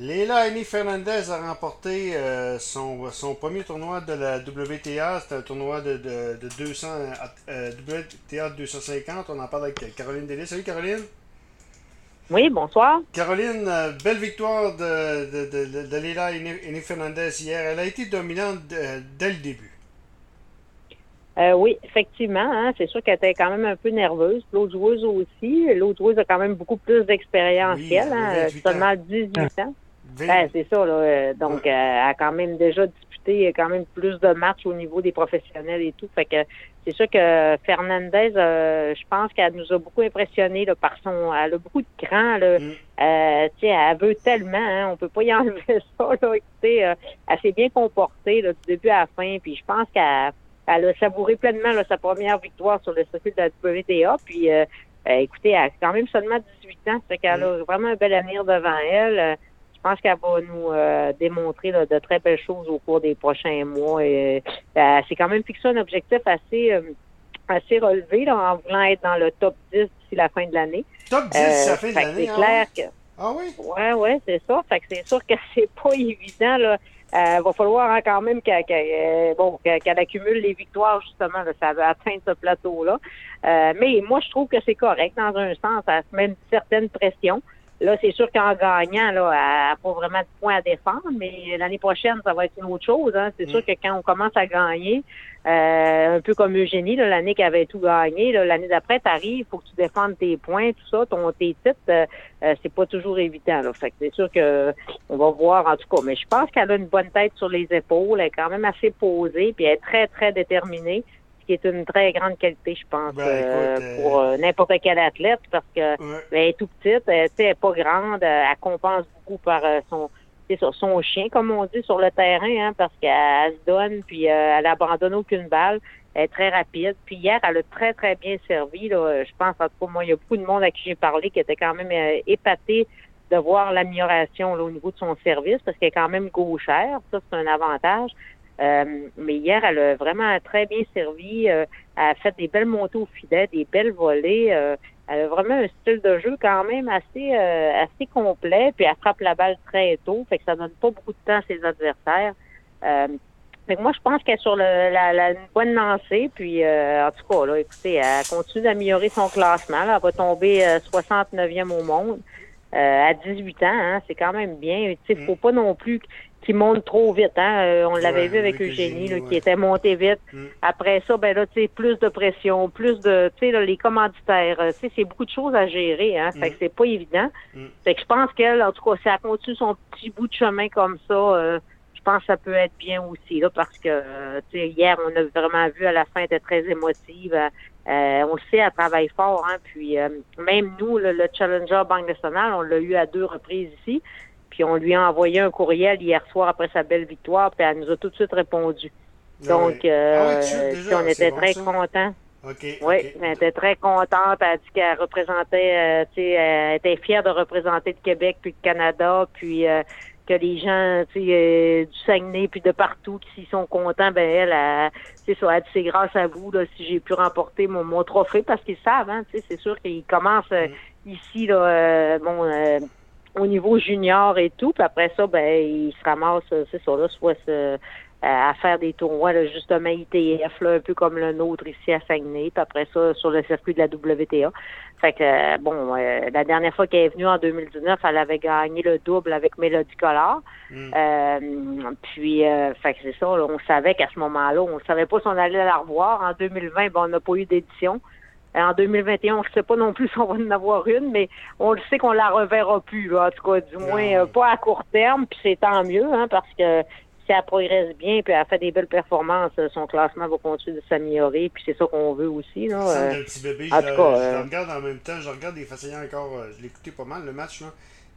Leila Annie Fernandez a remporté euh, son, son, premier tournoi de la WTA. C'était un tournoi de, de, de 200, euh, WTA 250. On en parle avec Caroline Delis. Salut Caroline. Oui, bonsoir. Caroline, euh, belle victoire de, de, de, Leila Annie Fernandez hier. Elle a été dominante dès le début. Euh, oui, effectivement. Hein, c'est sûr qu'elle était quand même un peu nerveuse. L'autre joueuse aussi. L'autre joueuse a quand même beaucoup plus d'expérience Oui, qu'elle. elle hein, avait 18 seulement 18 ans. Ben, c'est ça. Là, euh, donc, Ouais. euh, elle a quand même déjà disputé quand même plus de matchs au niveau des professionnels et tout. Fait que c'est sûr que Fernandez, euh, je pense qu'elle nous a beaucoup impressionnés là, par son... Elle a beaucoup de cran. Là. Mm. Euh, tu sais, elle veut tellement, hein, on peut pas y enlever ça. Là. Écoutez, euh, elle s'est bien comportée là, du début à la fin. Puis je pense qu'elle elle a savouré pleinement là, sa première victoire sur le circuit de la WTA. Puis euh, euh, écoutez, elle a quand même seulement 18 ans. Fait qu'elle a vraiment un bel avenir devant elle. Euh, je pense qu'elle va nous euh, démontrer là, de très belles choses au cours des prochains mois. Et, euh, c'est quand même fixé un objectif assez euh, assez relevé là, en voulant être dans le top 10 d'ici la fin de l'année. Top 10 Euh, à la fin de fait que l'année. c'est hein? clair que Ah oui? Ouais, ouais, c'est ça. Fait que c'est sûr que c'est pas évident, là. Euh, va falloir hein, quand même qu'elle qu'elle, euh, bon, qu'elle accumule les victoires, justement, là, ça va atteindre ce plateau-là. Euh, mais moi, je trouve que c'est correct dans un sens. Elle se met une certaine pression. Là, c'est sûr qu'en gagnant, là, elle n'a pas vraiment de points à défendre, mais l'année prochaine, ça va être une autre chose. Hein. C'est Mm. sûr que quand on commence à gagner, euh, un peu comme Eugénie, l'année qui avait tout gagné, l'année d'après, tu arrives, faut que tu défendes tes points, tout ça, ton, tes titres, euh, euh, c'est pas toujours évident. Là. Fait que c'est sûr que on va voir en tout cas. Mais je pense qu'elle a une bonne tête sur les épaules, elle est quand même assez posée, puis elle est très, très déterminée, qui est une très grande qualité, je pense, Ben, euh, écoute, euh, pour euh, n'importe quel athlète, parce que Ouais. elle est tout petite, elle, elle est pas grande, elle compense beaucoup par son son chien, comme on dit, sur le terrain, hein, parce qu'elle se donne, puis elle abandonne aucune balle. Elle est très rapide. Puis hier, elle a très, très bien servi. Là. Je pense, en tout cas, moi, il y a beaucoup de monde à qui j'ai parlé qui était quand même épaté de voir l'amélioration au niveau de son service, parce qu'elle est quand même gauchère. Ça, c'est un avantage. Euh, mais hier, elle a vraiment très bien servi. Euh, elle a fait des belles montées au filet, des belles volées. Euh, elle a vraiment un style de jeu quand même assez euh, assez complet, puis elle frappe la balle très tôt, fait que ça donne pas beaucoup de temps à ses adversaires. Euh, fait que moi, je pense qu'elle est sur le, la, la, une bonne lancée, puis euh, en tout cas, là, écoutez, elle continue d'améliorer son classement. Là, elle va tomber euh, 69e au monde euh, à 18 ans, hein, c'est quand même bien. Tu sais, faut pas non plus qu'il monte trop vite. Hein. Euh, on l'avait Ouais, vu avec avec Eugénie, Eugénie, là, ouais. qui était monté vite. Mm. Après ça, ben là, tu sais, plus de pression, plus de, tu sais, les commanditaires, euh, tu sais, c'est beaucoup de choses à gérer, hein. Fait Mm. que c'est pas évident. Mm. Fait que je pense qu'elle, en tout cas, si elle continue son petit bout de chemin comme ça, euh, je pense que ça peut être bien aussi, là, parce que, euh, tu sais, hier, on a vraiment vu à la fin, elle était très émotive. Euh, euh, on le sait, elle travaille fort, hein. Puis, euh, même nous, le, le Challenger Banque nationale, on l'a eu à deux reprises ici. Puis, on lui a envoyé un courriel hier soir après sa belle victoire, puis elle nous a tout de suite répondu. Donc, euh, Ah tu déjà, sais, on était bon, très ça? contents. Oui, OK. elle était très contente. Elle a dit qu'elle représentait, euh, tu sais, elle était fière de représenter le Québec puis le Canada, puis euh, que les gens, tu sais, euh, du Saguenay puis de partout qui s'y sont contents, ben elle, ça, elle dit c'est grâce à vous là si j'ai pu remporter mon, mon trophée parce qu'ils savent, hein, tu sais, c'est sûr qu'ils commencent euh, ici là, euh, bon. Euh, au niveau junior et tout, puis après ça, ben, ils se ramassent, euh, c'est ça, là, soit se- à faire des tournois, là, justement ITF, là, un peu comme le nôtre ici à Saguenay, puis après ça, sur le circuit de la WTA. Fait que, euh, bon, euh, la dernière fois qu'elle est venue en 2019, elle avait gagné le double avec Mélodie Collard. Mm. Euh, puis, euh, fait que c'est ça, là, on savait qu'à ce moment-là, on ne savait pas si on allait la revoir. En 2020, ben, on n'a pas eu d'édition. Euh, En 2021, on ne sait pas non plus si on va en avoir une, mais on le sait qu'on la reverra plus, là, en tout cas, du moins, euh, pas à court terme, puis c'est tant mieux, hein, parce que si elle progresse bien, puis elle fait des belles performances, euh, son classement va continuer de s'améliorer, puis c'est ça qu'on veut aussi, là. Euh. petit bébé. en Je, tout cas, je euh, le regarde en même temps. Je regarde y est encore. Je écouté pas mal, le match, là.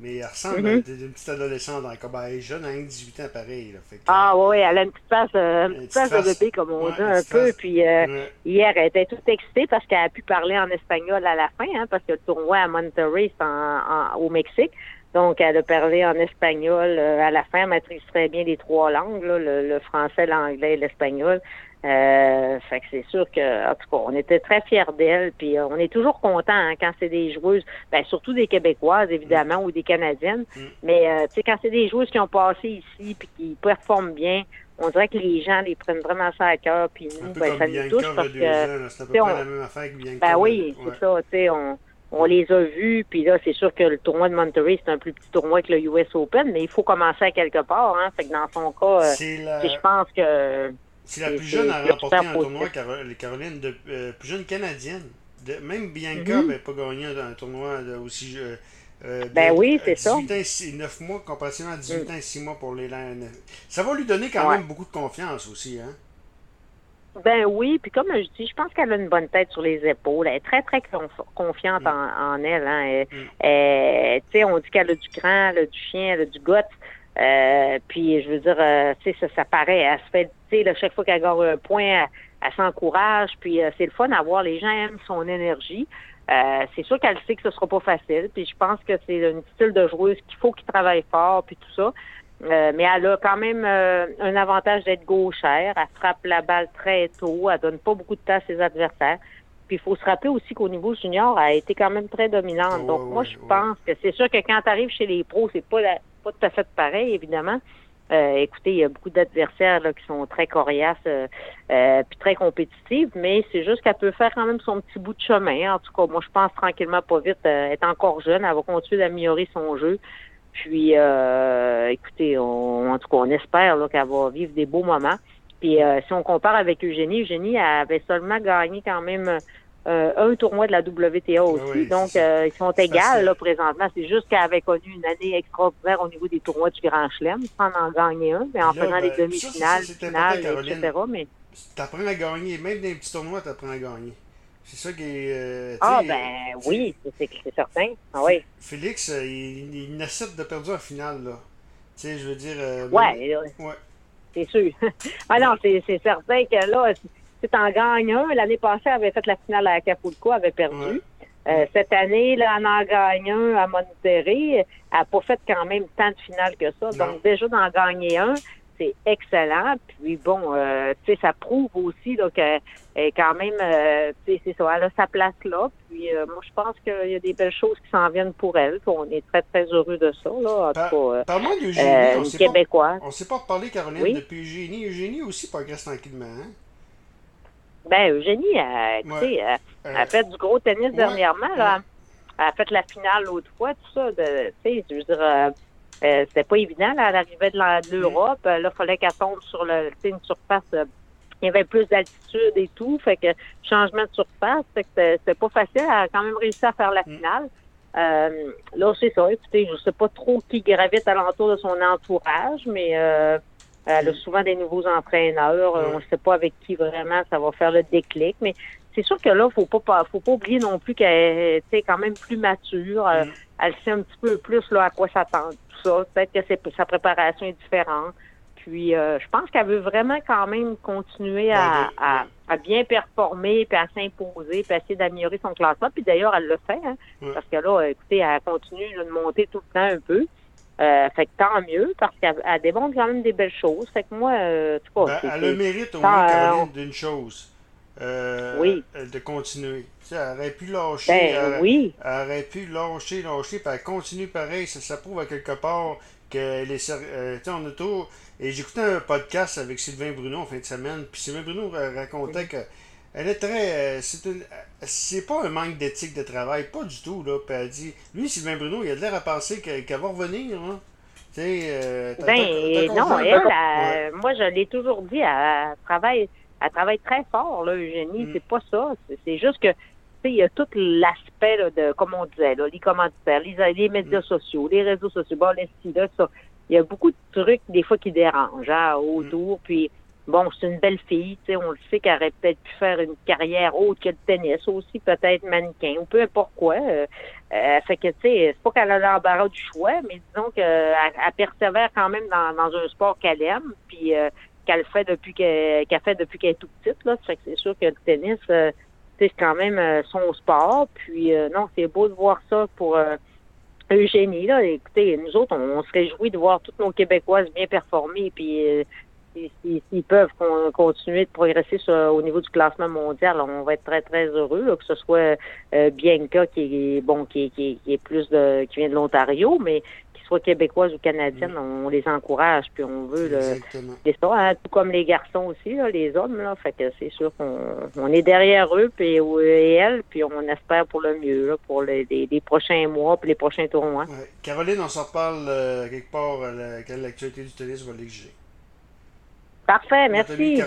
Mais elle ressemble Mhm. à d'une petite adolescente encore. Ben, elle est jeune, elle a 18 ans pareil. Là. Fait que, Ah oui, elle a une petite face, euh, une Une petite petite face de face. bébé, comme on Ouais, dit, une un peu. face. Puis euh, Ouais. hier, elle était toute excitée parce qu'elle a pu parler en espagnol à la fin, hein, parce que le tournoi à Monterrey, c'est en, en- au Mexique. Donc, elle a parlé en espagnol euh, à la fin, elle maîtrise très bien les trois langues, là, le, le français, l'anglais et l'espagnol. Euh, fait que c'est sûr que, en tout cas, on était très fiers d'elle, puis euh, on est toujours content hein, quand c'est des joueuses, ben, surtout des Québécoises, évidemment, ou des Canadiennes. Mm. Mais, euh, tu sais, quand c'est des joueuses qui ont passé ici, puis qui performent bien, on dirait que les gens les prennent vraiment ça à cœur, puis nous, ben, ça nous touche parce que, c'est à peu tu sais, près on- la même affaire que Bianca. ben oui, Ouais. c'est ça, tu sais, on, on les a vus, puis là, c'est sûr que le tournoi de Monterey, c'est un plus petit tournoi que le US Open, mais il faut commencer à quelque part, hein. Fait que dans son cas, euh, la, je pense que c'est la plus jeune à remporter un tournoi, Caroline, de, euh, plus jeune canadienne. De- même Bianca Mhm. n'avait pas gagné un, tournoi de- aussi. euh, euh, Ben oui, c'est ça. 18 ans et six- 9 mois, comparativement à 18 Mm. ans et 6 mois pour les Lions. Ça va lui donner quand Ouais. même beaucoup de confiance aussi. Hein? Ben oui, puis comme je dis, je pense qu'elle a une bonne tête sur les épaules. Elle est très, très conf- confiante Mm. en, en elle. Hein. Elle- Mm. elle- tu sais, on dit qu'elle a du cran, elle a du chien, elle a du goût. Euh, puis je veux dire, euh, tu sais, ça, ça paraît. Elle se fait, tu sais, chaque fois qu'elle gagne un point, elle, elle s'encourage. Puis euh, c'est le fun à voir. Les gens aiment son énergie. Euh, c'est sûr qu'elle sait que ce sera pas facile. Puis je pense que c'est une style de joueuse qu'il faut qu'il travaille fort, puis tout ça. Euh, mais elle a quand même euh, un avantage d'être gauchère. Elle frappe la balle très tôt. Elle donne pas beaucoup de temps à ses adversaires. Puis il faut se rappeler aussi qu'au niveau junior, elle a été quand même très dominante. Ouais, Donc moi, ouais, je ouais. pense que c'est sûr que quand tu arrives chez les pros, c'est pas la- pas tout à fait pareil, évidemment. Euh, écoutez, il y a beaucoup d'adversaires qui sont très coriaces euh, euh, puis très compétitifs, mais c'est juste qu'elle peut faire quand même son petit bout de chemin. En tout cas, moi, je pense tranquillement pas vite. euh, elle est encore jeune, elle va continuer d'améliorer son jeu. Puis, euh, écoutez, on, en tout cas, on espère qu'elle va vivre des beaux moments. Puis, euh, si on compare avec Eugénie, Eugénie avait seulement gagné quand même un tournoi de la WTA aussi. oui, Donc, euh, ils sont égales là, présentement. C'est juste qu'elle avait connu une année extraordinaire au niveau des tournois du Grand Chelem, sans en gagner un, mais en là, faisant les ben, demi-finales, finales, etc. Mais, T'apprends à gagner. Même dans les petits tournois, t'apprends à gagner. C'est ça qui est. euh, ah, ben oui, c'est- certain. Ah oui. Félix, euh, il, il n'accepte de perdre en finale, là. Tu sais, je veux dire. euh, Ouais, euh, Ouais. c'est sûr. ah non, c'est c'est certain que là, t'en gagnes un, l'année passée, elle avait fait la finale à Acapulco, elle avait perdu. Ouais. Euh, cette année, là, elle en gagne un à Monterrey. Elle n'a pas fait quand même tant de finales que ça. Non. Donc, déjà d'en gagner un, c'est excellent. Puis bon, euh, tu sais, ça prouve aussi là, qu'elle est quand même, euh, tu sais, c'est ça, elle a sa place là. Puis euh, moi, je pense qu'il y a des belles choses qui s'en viennent pour elle. Puis on est très, très heureux de ça, là. En Par- tout cas, euh, Parle-moi d'Eugénie. euh, on pas- Québécoise. On s'est pas reparlé, Caroline, Oui. depuis Eugénie. Eugénie aussi progresse tranquillement. Hein? Ben, Eugénie, elle, écoutez, elle, elle Euh, a fait du gros tennis ouais, dernièrement. Là. Elle a fait la finale l'autre fois, tout ça. De, tu sais, je veux dire, euh, euh, c'était pas évident. Là, elle arrivait de de l'Europe. Euh, Là, il fallait qu'elle tombe sur le, une surface. euh, il y avait plus d'altitude et tout. Fait que changement de surface. Fait que c'était pas facile. Elle a quand même réussi à faire la Mm. finale. Euh, là, c'est ça. Écoutez, je sais pas trop qui gravite alentour de son entourage, mais euh, elle a souvent des nouveaux entraîneurs. Euh. On ne sait pas avec qui vraiment ça va faire le déclic. Mais c'est sûr que là, faut pas faut pas oublier non plus qu'elle est quand même plus mature. Euh, Mm. Elle sait un petit peu plus là, à quoi s'attendre. Tout ça. Peut-être que sa préparation est différente. Puis euh, je pense qu'elle veut vraiment quand même continuer à, Ben, à, à bien performer, puis à s'imposer, puis à essayer d'améliorer son classement. Puis d'ailleurs, elle le fait, hein, parce que là, écoutez, elle continue de monter tout le temps un peu. Euh, fait que tant mieux, parce qu'elle elle démontre quand même des belles choses. Fait que moi, euh, en tout cas, Ben, elle le mérite au moins, euh, Caroline, d'une chose. Euh, Oui. euh, De continuer. Tu sais, elle aurait pu lâcher. ben elle, oui, elle aurait pu lâcher, lâcher, puis elle continue pareil. Ça, ça prouve à quelque part qu'elle est. euh, tu sais, on a tout. Et j'écoutais un podcast avec Sylvain Bruno en fin de semaine, puis Sylvain Bruno ra- racontait que. Elle est très. euh, c'est une- euh, c'est pas un manque d'éthique de travail, pas du tout, là. Puis elle dit. Lui, Sylvain Bruno, il a de l'air à penser que- qu'elle va revenir, hein. Tu sais. euh, Ben non, elle, Ouais. moi je l'ai toujours dit, elle, travaille, elle travaille très fort, là, Eugénie. Mm. C'est pas ça. C'est- juste que tu sais, il y a tout l'aspect de, comme on disait, là, les commanditaires, les, les médias Mm. sociaux, les réseaux sociaux, bon, là, ça. Il y a beaucoup de trucs des fois qui dérangent hein, autour. Puis bon, c'est une belle fille, tu sais, on le sait qu'elle aurait peut-être pu faire une carrière autre que le tennis, aussi peut-être mannequin, ou peu importe quoi. Euh, euh, fait que, tu sais, c'est pas qu'elle a l'embarras du choix, mais disons qu'elle elle persévère quand même dans, dans un sport qu'elle aime, puis euh, qu'elle fait depuis qu'elle fait depuis qu'elle est tout petite. Là. Fait que c'est sûr que le tennis, euh, c'est quand même euh, son sport. Puis euh, non, c'est beau de voir ça pour euh, Eugénie. Là. Écoutez, nous autres, on, on se réjouit de voir toutes nos Québécoises bien performer. Puis euh, s'ils peuvent continuer de progresser au niveau du classement mondial, on va être très, très heureux, que ce soit euh, Bianca qui est bon, qui, qui, est plus de qui vient de l'Ontario, mais qu'ils soient québécoises ou canadiennes, mm. on les encourage, puis on veut le, ça, hein, tout comme les garçons aussi, les hommes, là. Fait que c'est sûr qu'on on est derrière eux puis, et elles, puis on espère pour le mieux, pour les, prochains mois puis les prochains tournois. Caroline, on s'en parle euh, quelque part quand l'actualité du tennis va l'exiger? Parfait, merci.